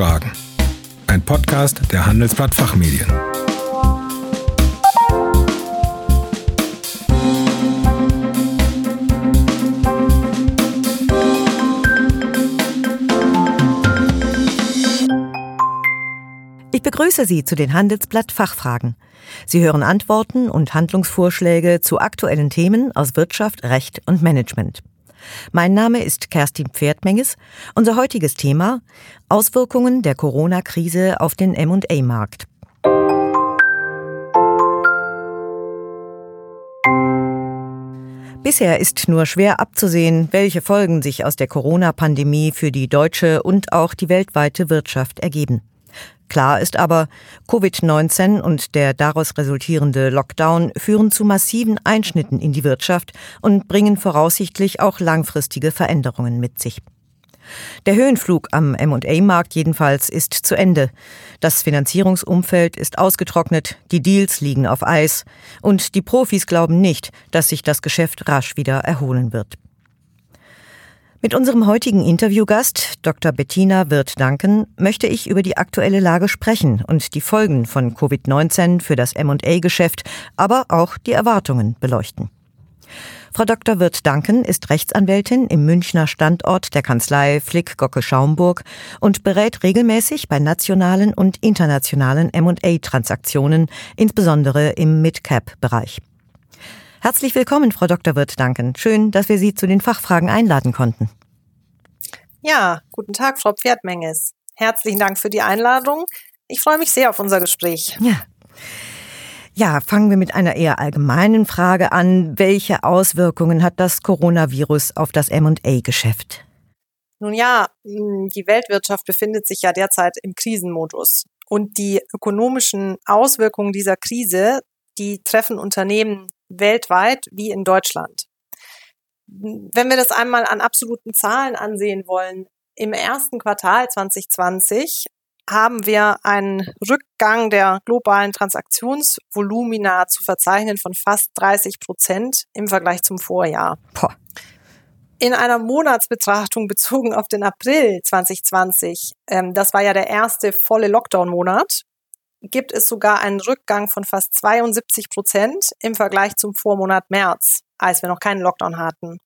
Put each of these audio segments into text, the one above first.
Fachfragen. Ein Podcast der Handelsblatt Fachmedien. Ich begrüße Sie zu den Handelsblatt Fachfragen. Sie hören Antworten und Handlungsvorschläge zu aktuellen Themen aus Wirtschaft, Recht und Management. Mein Name ist Kerstin Pferdmenges. Unser heutiges Thema Auswirkungen der Corona-Krise auf den M&A-Markt. Bisher ist nur schwer abzusehen, welche Folgen sich aus der Corona-Pandemie für die deutsche und auch die weltweite Wirtschaft ergeben. Klar ist aber, Covid-19 und der daraus resultierende Lockdown führen zu massiven Einschnitten in die Wirtschaft und bringen voraussichtlich auch langfristige Veränderungen mit sich. Der Höhenflug am M&A-Markt jedenfalls ist zu Ende. Das Finanzierungsumfeld ist ausgetrocknet, die Deals liegen auf Eis und die Profis glauben nicht, dass sich das Geschäft rasch wieder erholen wird. Mit unserem heutigen Interviewgast, Dr. Bettina Wirth-Danken, möchte ich über die aktuelle Lage sprechen und die Folgen von Covid-19 für das M&A-Geschäft, aber auch die Erwartungen beleuchten. Frau Dr. Wirth-Danken ist Rechtsanwältin im Münchner Standort der Kanzlei Flick-Gocke-Schaumburg und berät regelmäßig bei nationalen und internationalen M&A-Transaktionen, insbesondere im Mid-Cap-Bereich. Herzlich willkommen, Frau Dr. Wirth, danken. Schön, dass wir Sie zu den Fachfragen einladen konnten. Ja, guten Tag, Frau Pferdmenges. Herzlichen Dank für die Einladung. Ich freue mich sehr auf unser Gespräch. Ja. Ja, fangen wir mit einer eher allgemeinen Frage an. Welche Auswirkungen hat das Coronavirus auf das M&A-Geschäft? Nun ja, die Weltwirtschaft befindet sich ja derzeit im Krisenmodus. Und die ökonomischen Auswirkungen dieser Krise, die treffen Unternehmen weltweit wie in Deutschland. Wenn wir das einmal an absoluten Zahlen ansehen wollen, im ersten Quartal 2020 haben wir einen Rückgang der globalen Transaktionsvolumina zu verzeichnen von fast 30 Prozent im Vergleich zum Vorjahr. Boah. In einer Monatsbetrachtung bezogen auf den April 2020, ähm, das war ja der erste volle Lockdown-Monat, gibt es sogar einen Rückgang von fast 72 Prozent im Vergleich zum Vormonat März, als wir noch keinen Lockdown hatten.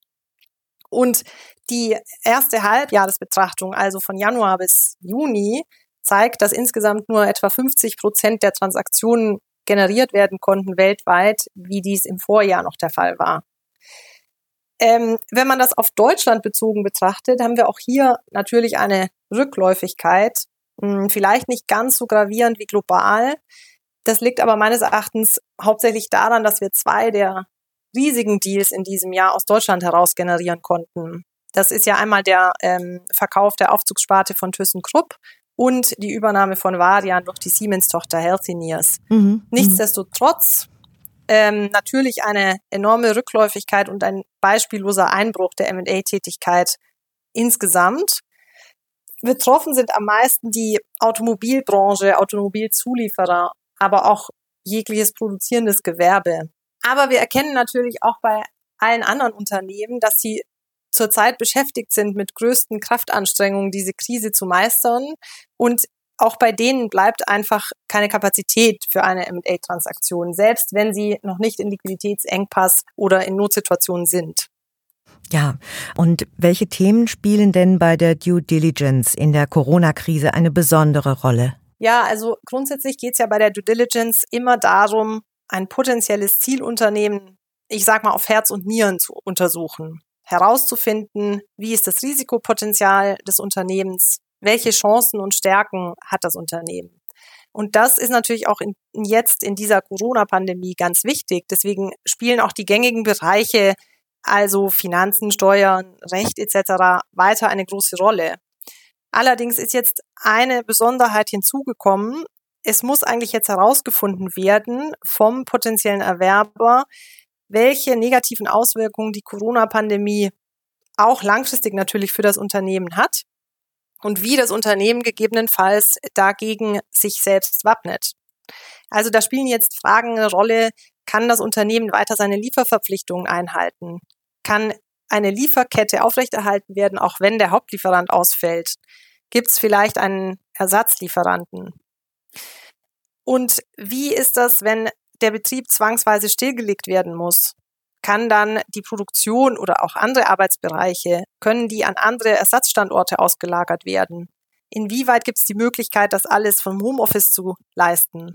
Und die erste Halbjahresbetrachtung, also von Januar bis Juni, zeigt, dass insgesamt nur etwa 50 Prozent der Transaktionen generiert werden konnten weltweit, wie dies im Vorjahr noch der Fall war. Ähm, wenn man das auf Deutschland bezogen betrachtet, haben wir auch hier natürlich eine Rückläufigkeit vielleicht nicht ganz so gravierend wie global. Das liegt aber meines Erachtens hauptsächlich daran, dass wir zwei der riesigen Deals in diesem Jahr aus Deutschland heraus generieren konnten. Das ist ja einmal der ähm, Verkauf der Aufzugssparte von ThyssenKrupp und die Übernahme von Varian durch die Siemens-Tochter Healthineers. Mhm, mhm. Nichtsdestotrotz ähm, natürlich eine enorme Rückläufigkeit und ein beispielloser Einbruch der M&A-Tätigkeit insgesamt. Betroffen sind am meisten die Automobilbranche, Automobilzulieferer, aber auch jegliches produzierendes Gewerbe. Aber wir erkennen natürlich auch bei allen anderen Unternehmen, dass sie zurzeit beschäftigt sind, mit größten Kraftanstrengungen diese Krise zu meistern. Und auch bei denen bleibt einfach keine Kapazität für eine M&A-Transaktion, selbst wenn sie noch nicht in Liquiditätsengpass oder in Notsituationen sind. Ja, und welche Themen spielen denn bei der Due Diligence in der Corona-Krise eine besondere Rolle? Ja, also grundsätzlich geht es ja bei der Due Diligence immer darum, ein potenzielles Zielunternehmen, ich sag mal, auf Herz und Nieren zu untersuchen, herauszufinden, wie ist das Risikopotenzial des Unternehmens, welche Chancen und Stärken hat das Unternehmen. Und das ist natürlich auch in, jetzt in dieser Corona-Pandemie ganz wichtig. Deswegen spielen auch die gängigen Bereiche also Finanzen, Steuern, Recht etc. weiter eine große Rolle. Allerdings ist jetzt eine Besonderheit hinzugekommen. Es muss eigentlich jetzt herausgefunden werden vom potenziellen Erwerber, welche negativen Auswirkungen die Corona-Pandemie auch langfristig natürlich für das Unternehmen hat und wie das Unternehmen gegebenenfalls dagegen sich selbst wappnet. Also da spielen jetzt Fragen eine Rolle, kann das Unternehmen weiter seine Lieferverpflichtungen einhalten? Kann eine Lieferkette aufrechterhalten werden, auch wenn der Hauptlieferant ausfällt? Gibt es vielleicht einen Ersatzlieferanten? Und wie ist das, wenn der Betrieb zwangsweise stillgelegt werden muss? Kann dann die Produktion oder auch andere Arbeitsbereiche, können die an andere Ersatzstandorte ausgelagert werden? Inwieweit gibt es die Möglichkeit, das alles vom Homeoffice zu leisten?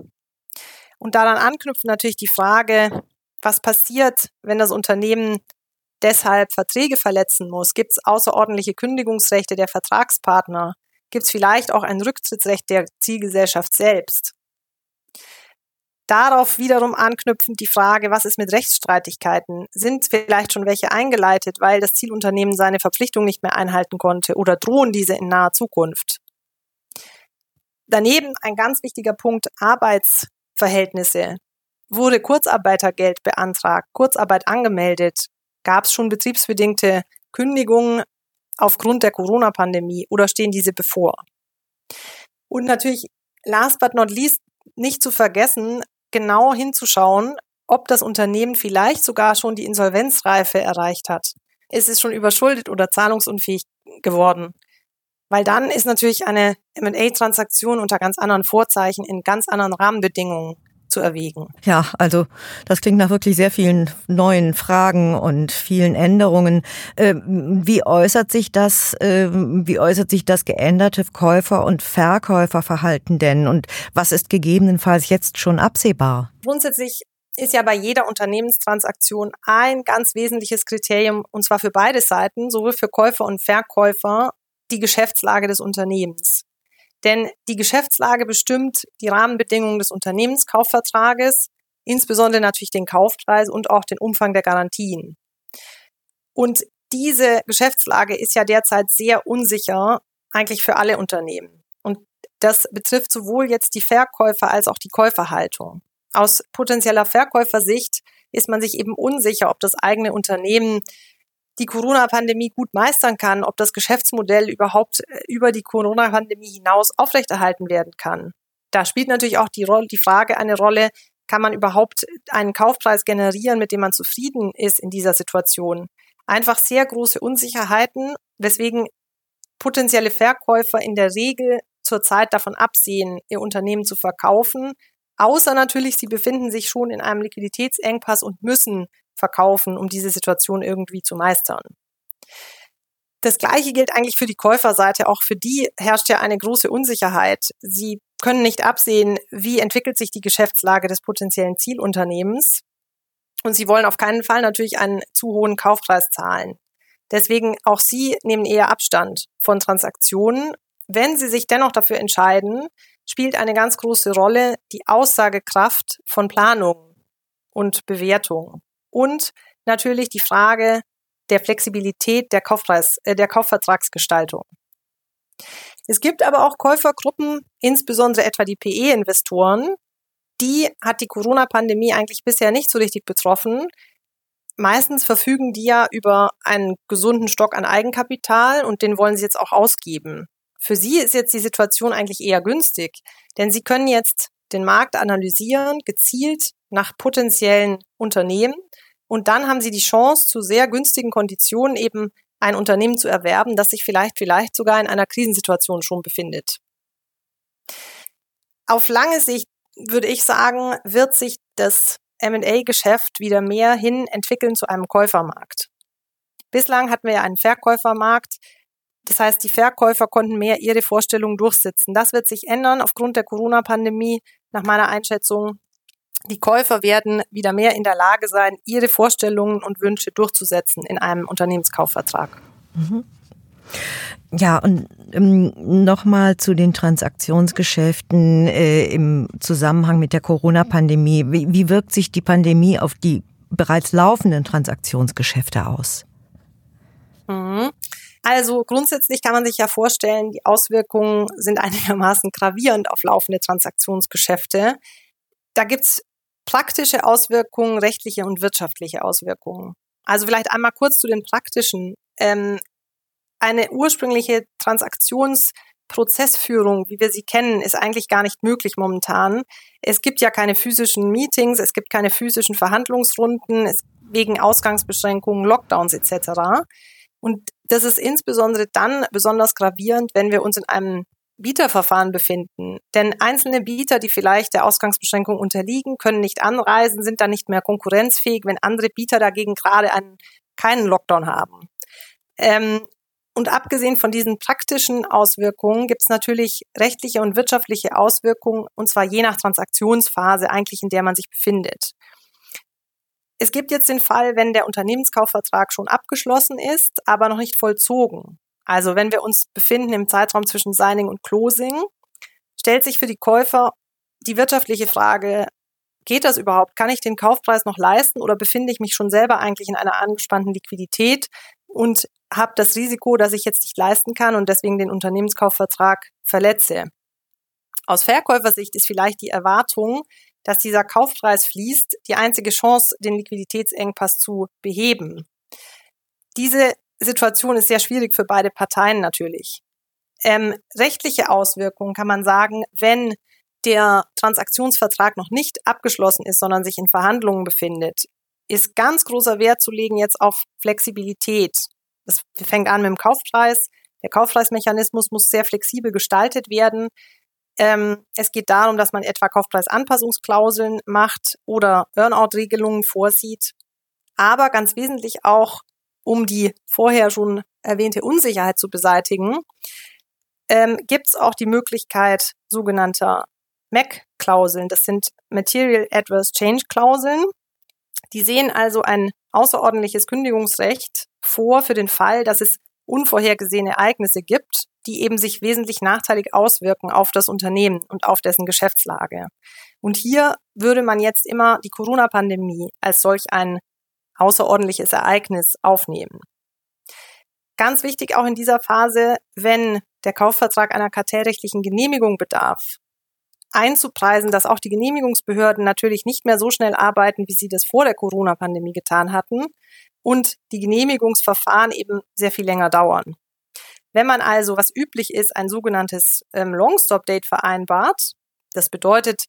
Und daran anknüpft natürlich die Frage, was passiert, wenn das Unternehmen deshalb Verträge verletzen muss? Gibt es außerordentliche Kündigungsrechte der Vertragspartner? Gibt es vielleicht auch ein Rücktrittsrecht der Zielgesellschaft selbst? Darauf wiederum anknüpfend die Frage, was ist mit Rechtsstreitigkeiten? Sind vielleicht schon welche eingeleitet, weil das Zielunternehmen seine Verpflichtung nicht mehr einhalten konnte oder drohen diese in naher Zukunft? Daneben ein ganz wichtiger Punkt Arbeitsverhältnisse. Wurde Kurzarbeitergeld beantragt, Kurzarbeit angemeldet? Gab es schon betriebsbedingte Kündigungen aufgrund der Corona-Pandemie oder stehen diese bevor? Und natürlich, last but not least, nicht zu vergessen, genau hinzuschauen, ob das Unternehmen vielleicht sogar schon die Insolvenzreife erreicht hat. Ist es schon überschuldet oder zahlungsunfähig geworden? Weil dann ist natürlich eine M&A-Transaktion unter ganz anderen Vorzeichen in ganz anderen Rahmenbedingungen zu erwägen. Ja, also das klingt nach wirklich sehr vielen neuen Fragen und vielen Änderungen. Ähm, wie äußert sich das, ähm, wie äußert sich das geänderte Käufer- und Verkäuferverhalten denn und was ist gegebenenfalls jetzt schon absehbar? Grundsätzlich ist ja bei jeder Unternehmenstransaktion ein ganz wesentliches Kriterium, und zwar für beide Seiten, sowohl für Käufer und Verkäufer, die Geschäftslage des Unternehmens. Denn die Geschäftslage bestimmt die Rahmenbedingungen des Unternehmenskaufvertrages, insbesondere natürlich den Kaufpreis und auch den Umfang der Garantien. Und diese Geschäftslage ist ja derzeit sehr unsicher, eigentlich für alle Unternehmen. Und das betrifft sowohl jetzt die Verkäufer als auch die Käuferhaltung. Aus potenzieller Verkäufersicht ist man sich eben unsicher, ob das eigene Unternehmen die Corona-Pandemie gut meistern kann, ob das Geschäftsmodell überhaupt äh, über die Corona-Pandemie hinaus aufrechterhalten werden kann. Da spielt natürlich auch die, Rolle, die Frage eine Rolle, kann man überhaupt einen Kaufpreis generieren, mit dem man zufrieden ist in dieser Situation. Einfach sehr große Unsicherheiten, weswegen potenzielle Verkäufer in der Regel zurzeit davon absehen, ihr Unternehmen zu verkaufen, außer natürlich, sie befinden sich schon in einem Liquiditätsengpass und müssen verkaufen, um diese Situation irgendwie zu meistern. Das Gleiche gilt eigentlich für die Käuferseite. Auch für die herrscht ja eine große Unsicherheit. Sie können nicht absehen, wie entwickelt sich die Geschäftslage des potenziellen Zielunternehmens. Und sie wollen auf keinen Fall natürlich einen zu hohen Kaufpreis zahlen. Deswegen auch sie nehmen eher Abstand von Transaktionen. Wenn sie sich dennoch dafür entscheiden, spielt eine ganz große Rolle die Aussagekraft von Planung und Bewertung und natürlich die Frage der Flexibilität der Kaufpreis, äh, der Kaufvertragsgestaltung. Es gibt aber auch Käufergruppen, insbesondere etwa die PE-Investoren, die hat die Corona-Pandemie eigentlich bisher nicht so richtig betroffen. Meistens verfügen die ja über einen gesunden Stock an Eigenkapital und den wollen sie jetzt auch ausgeben. Für sie ist jetzt die Situation eigentlich eher günstig, denn sie können jetzt den Markt analysieren, gezielt nach potenziellen Unternehmen und dann haben sie die Chance, zu sehr günstigen Konditionen eben ein Unternehmen zu erwerben, das sich vielleicht, vielleicht sogar in einer Krisensituation schon befindet. Auf lange Sicht würde ich sagen, wird sich das M&A-Geschäft wieder mehr hin entwickeln zu einem Käufermarkt. Bislang hatten wir ja einen Verkäufermarkt. Das heißt, die Verkäufer konnten mehr ihre Vorstellungen durchsetzen. Das wird sich ändern aufgrund der Corona-Pandemie. Nach meiner Einschätzung die Käufer werden wieder mehr in der Lage sein, ihre Vorstellungen und Wünsche durchzusetzen in einem Unternehmenskaufvertrag. Mhm. Ja, und ähm, nochmal zu den Transaktionsgeschäften äh, im Zusammenhang mit der Corona-Pandemie. Wie, wie wirkt sich die Pandemie auf die bereits laufenden Transaktionsgeschäfte aus? Mhm. Also grundsätzlich kann man sich ja vorstellen, die Auswirkungen sind einigermaßen gravierend auf laufende Transaktionsgeschäfte. Da gibt's praktische Auswirkungen, rechtliche und wirtschaftliche Auswirkungen. Also vielleicht einmal kurz zu den praktischen. Ähm, eine ursprüngliche Transaktionsprozessführung, wie wir sie kennen, ist eigentlich gar nicht möglich momentan. Es gibt ja keine physischen Meetings, es gibt keine physischen Verhandlungsrunden, wegen Ausgangsbeschränkungen, Lockdowns etc. Und das ist insbesondere dann besonders gravierend, wenn wir uns in einem Bieterverfahren befinden. Denn einzelne Bieter, die vielleicht der Ausgangsbeschränkung unterliegen, können nicht anreisen, sind dann nicht mehr konkurrenzfähig, wenn andere Bieter dagegen gerade einen, keinen Lockdown haben. Ähm, und abgesehen von diesen praktischen Auswirkungen gibt es natürlich rechtliche und wirtschaftliche Auswirkungen, und zwar je nach Transaktionsphase eigentlich, in der man sich befindet. Es gibt jetzt den Fall, wenn der Unternehmenskaufvertrag schon abgeschlossen ist, aber noch nicht vollzogen. Also wenn wir uns befinden im Zeitraum zwischen Signing und Closing, stellt sich für die Käufer die wirtschaftliche Frage, geht das überhaupt? Kann ich den Kaufpreis noch leisten oder befinde ich mich schon selber eigentlich in einer angespannten Liquidität und habe das Risiko, dass ich jetzt nicht leisten kann und deswegen den Unternehmenskaufvertrag verletze? Aus Verkäufersicht ist vielleicht die Erwartung, dass dieser Kaufpreis fließt, die einzige Chance, den Liquiditätsengpass zu beheben. Diese Situation ist sehr schwierig für beide Parteien natürlich. Ähm, rechtliche Auswirkungen kann man sagen, wenn der Transaktionsvertrag noch nicht abgeschlossen ist, sondern sich in Verhandlungen befindet, ist ganz großer Wert zu legen jetzt auf Flexibilität. Das fängt an mit dem Kaufpreis. Der Kaufpreismechanismus muss sehr flexibel gestaltet werden. Ähm, es geht darum, dass man etwa Kaufpreisanpassungsklauseln macht oder Earnout-Regelungen vorsieht. Aber ganz wesentlich auch um die vorher schon erwähnte Unsicherheit zu beseitigen, ähm, gibt es auch die Möglichkeit sogenannter MAC-Klauseln. Das sind Material Adverse Change Klauseln. Die sehen also ein außerordentliches Kündigungsrecht vor für den Fall, dass es unvorhergesehene Ereignisse gibt, die eben sich wesentlich nachteilig auswirken auf das Unternehmen und auf dessen Geschäftslage. Und hier würde man jetzt immer die Corona-Pandemie als solch ein außerordentliches Ereignis aufnehmen. Ganz wichtig auch in dieser Phase, wenn der Kaufvertrag einer kartellrechtlichen Genehmigung bedarf, einzupreisen, dass auch die Genehmigungsbehörden natürlich nicht mehr so schnell arbeiten, wie sie das vor der Corona-Pandemie getan hatten und die Genehmigungsverfahren eben sehr viel länger dauern. Wenn man also, was üblich ist, ein sogenanntes ähm, Long-Stop-Date vereinbart, das bedeutet,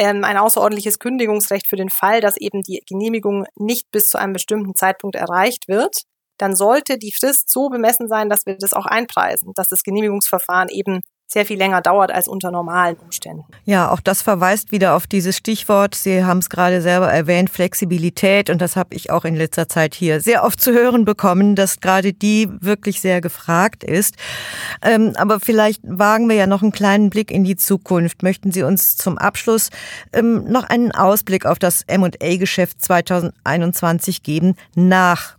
ähm, ein außerordentliches Kündigungsrecht für den Fall, dass eben die Genehmigung nicht bis zu einem bestimmten Zeitpunkt erreicht wird, dann sollte die Frist so bemessen sein, dass wir das auch einpreisen, dass das Genehmigungsverfahren eben sehr viel länger dauert als unter normalen Umständen. Ja, auch das verweist wieder auf dieses Stichwort. Sie haben es gerade selber erwähnt, Flexibilität. Und das habe ich auch in letzter Zeit hier sehr oft zu hören bekommen, dass gerade die wirklich sehr gefragt ist. Ähm, aber vielleicht wagen wir ja noch einen kleinen Blick in die Zukunft. Möchten Sie uns zum Abschluss ähm, noch einen Ausblick auf das M&A-Geschäft 2021 geben nach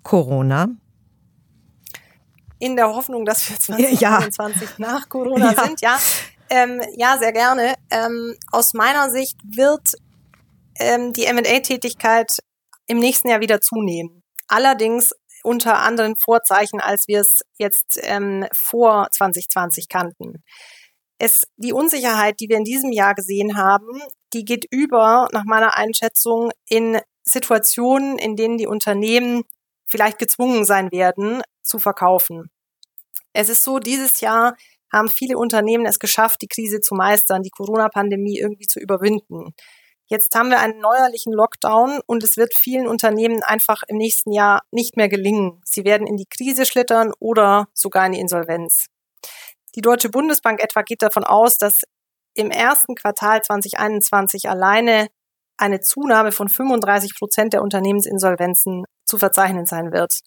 in der Hoffnung, dass wir 2021 ja. nach Corona ja. sind, ja. Ähm, ja, sehr gerne. Ähm, aus meiner Sicht wird ähm, die M&A-Tätigkeit im nächsten Jahr wieder zunehmen. Allerdings unter anderen Vorzeichen, als wir es jetzt ähm, vor 2020 kannten. Es, die Unsicherheit, die wir in diesem Jahr gesehen haben, die geht über, nach meiner Einschätzung, in Situationen, in denen die Unternehmen vielleicht gezwungen sein werden, zu verkaufen. Es ist so, dieses Jahr haben viele Unternehmen es geschafft, die Krise zu meistern, die Corona-Pandemie irgendwie zu überwinden. Jetzt haben wir einen neuerlichen Lockdown und es wird vielen Unternehmen einfach im nächsten Jahr nicht mehr gelingen. Sie werden in die Krise schlittern oder sogar in die Insolvenz. Die Deutsche Bundesbank etwa geht davon aus, dass im ersten Quartal 2021 alleine eine Zunahme von 35 Prozent der Unternehmensinsolvenzen zu verzeichnen sein wird.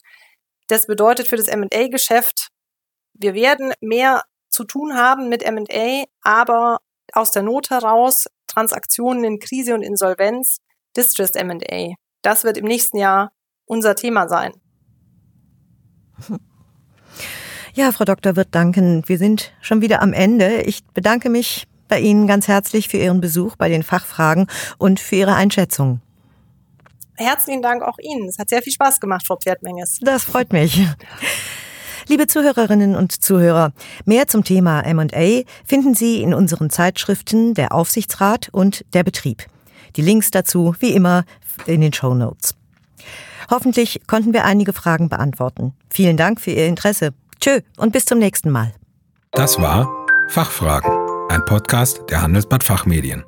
Das bedeutet für das M&A-Geschäft, wir werden mehr zu tun haben mit M&A, aber aus der Not heraus Transaktionen in Krise und Insolvenz, Distressed M&A. Das wird im nächsten Jahr unser Thema sein. Ja, Frau Dr. Wirth, danken. Wir sind schon wieder am Ende. Ich bedanke mich bei Ihnen ganz herzlich für Ihren Besuch bei den Fachfragen und für Ihre Einschätzung. Herzlichen Dank auch Ihnen. Es hat sehr viel Spaß gemacht, Frau Pferdmenges. Das freut mich. Liebe Zuhörerinnen und Zuhörer, mehr zum Thema M&A finden Sie in unseren Zeitschriften Der Aufsichtsrat und Der Betrieb. Die Links dazu, wie immer, in den Show Notes. Hoffentlich konnten wir einige Fragen beantworten. Vielen Dank für Ihr Interesse. Tschö und bis zum nächsten Mal. Das war Fachfragen, ein Podcast der Handelsblatt Fachmedien.